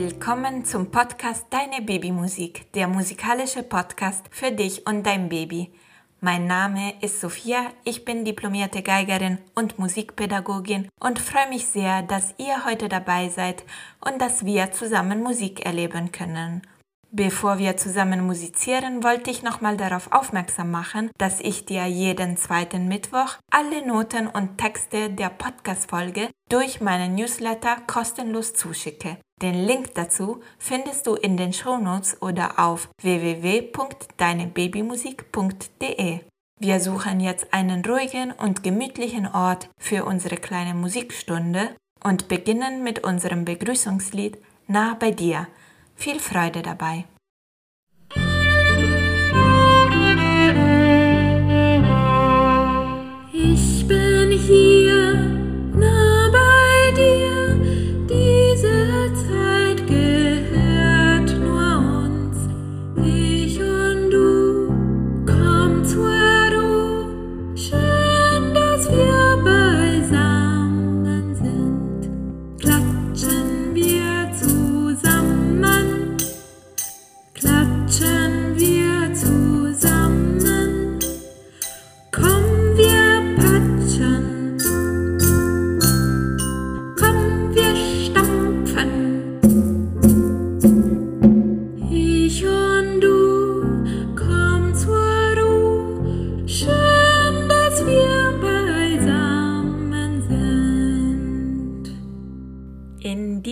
Willkommen zum Podcast Deine Babymusik, der musikalische Podcast für dich und dein Baby. Mein Name ist Sophia, ich bin diplomierte Geigerin und Musikpädagogin und freue mich sehr, dass ihr heute dabei seid und dass wir zusammen Musik erleben können. Bevor wir zusammen musizieren, wollte ich nochmal darauf aufmerksam machen, dass ich dir jeden zweiten Mittwoch alle Noten und Texte der Podcast-Folge durch meinen Newsletter kostenlos zuschicke. Den Link dazu findest du in den Shownotes oder auf www.deinebabymusik.de. Wir suchen jetzt einen ruhigen und gemütlichen Ort für unsere kleine Musikstunde und beginnen mit unserem Begrüßungslied Nah bei dir – viel Freude dabei!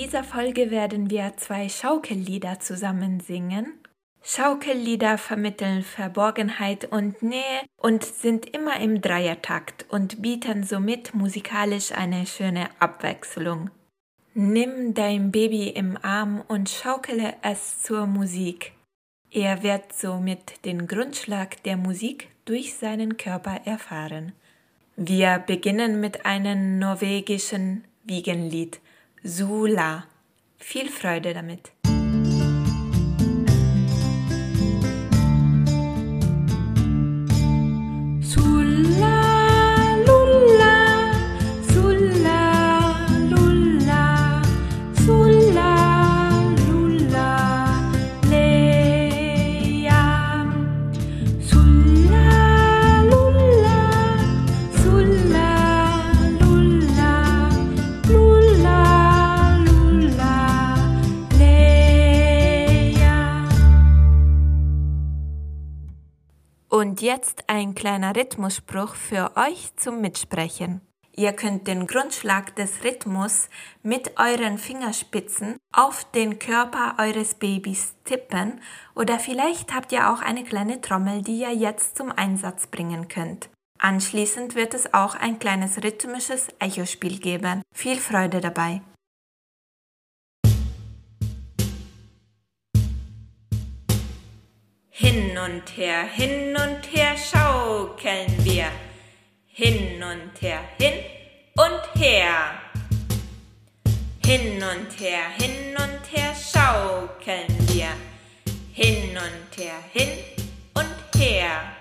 Folge werden wir zwei Schaukellieder zusammen singen. Schaukellieder vermitteln Verborgenheit und Nähe und sind immer im Dreiertakt und bieten somit musikalisch eine schöne Abwechslung. Nimm dein Baby im Arm und schaukele es zur Musik. Er wird somit den Grundschlag der Musik durch seinen Körper erfahren. Wir beginnen mit einem norwegischen Wiegenlied, Sula. Viel Freude damit! Und jetzt ein kleiner Rhythmusspruch für euch zum Mitsprechen. Ihr könnt den Grundschlag des Rhythmus mit euren Fingerspitzen auf den Körper eures Babys tippen oder vielleicht habt ihr auch eine kleine Trommel, die ihr jetzt zum Einsatz bringen könnt. Anschließend wird es auch ein kleines rhythmisches Echospiel geben. Viel Freude dabei! Hin und her, hin und her schaukeln wir. Hin und her, hin und her. Hin und her, hin und her schaukeln wir. Hin und her, hin und her.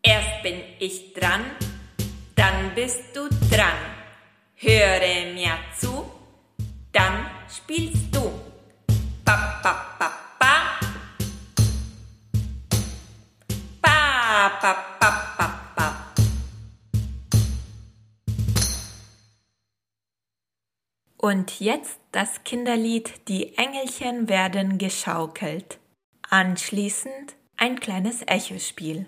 Erst bin ich dran, dann bist du dran. Jetzt das Kinderlied Die Engelchen werden geschaukelt. Anschließend ein kleines Echospiel.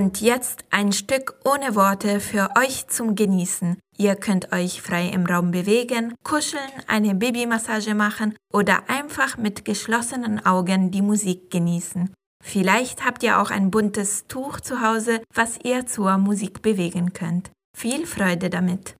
Und jetzt ein Stück ohne Worte für euch zum Genießen. Ihr könnt euch frei im Raum bewegen, kuscheln, eine Babymassage machen oder einfach mit geschlossenen Augen die Musik genießen. Vielleicht habt ihr auch ein buntes Tuch zu Hause, was ihr zur Musik bewegen könnt. Viel Freude damit!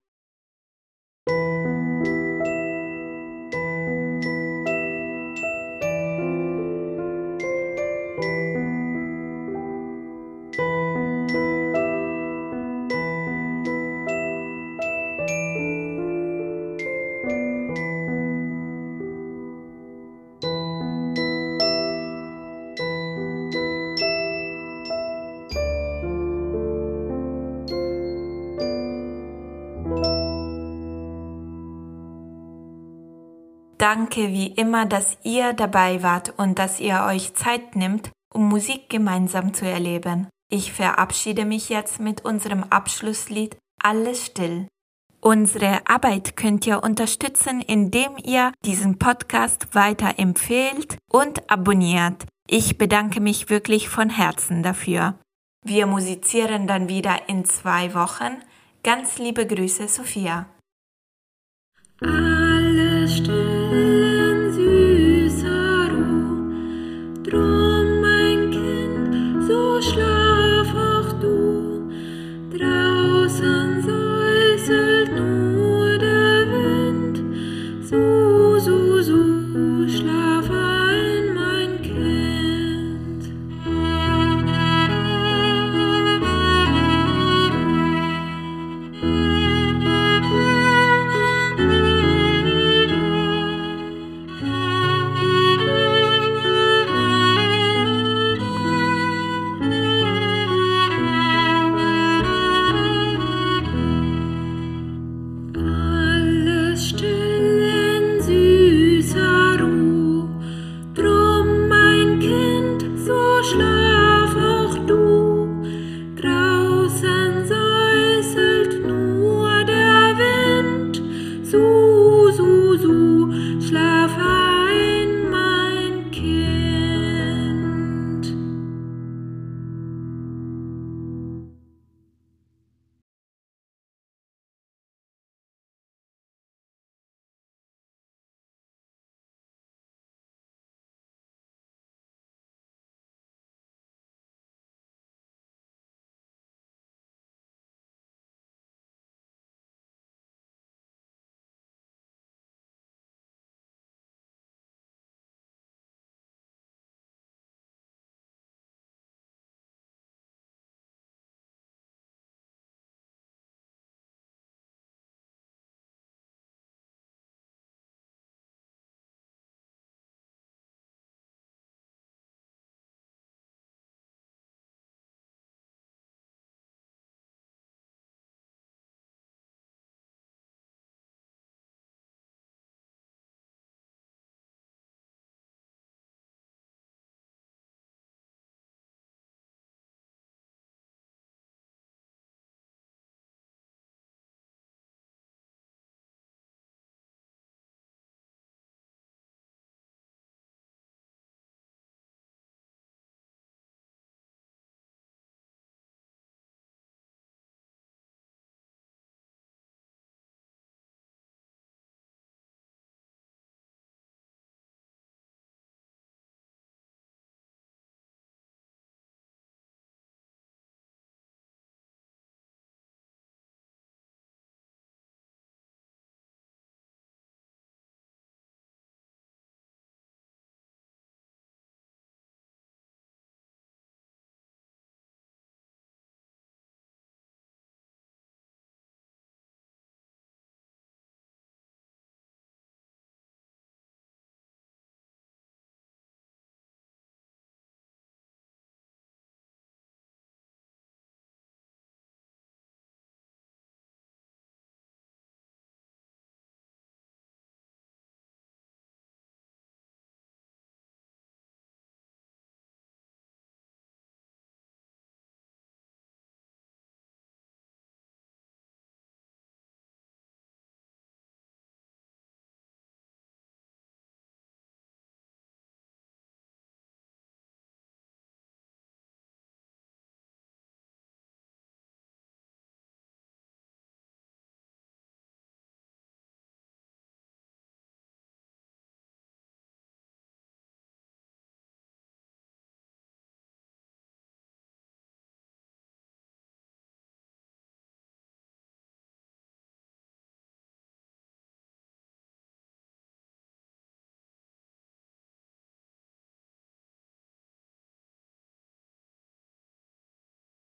Danke wie immer, dass ihr dabei wart und dass ihr euch Zeit nimmt, um Musik gemeinsam zu erleben. Ich verabschiede mich jetzt mit unserem Abschlusslied Alles still. Unsere Arbeit könnt ihr unterstützen, indem ihr diesen Podcast weiterempfehlt und abonniert. Ich bedanke mich wirklich von Herzen dafür. Wir musizieren dann wieder in zwei Wochen. Ganz liebe Grüße, Sophia. Ah.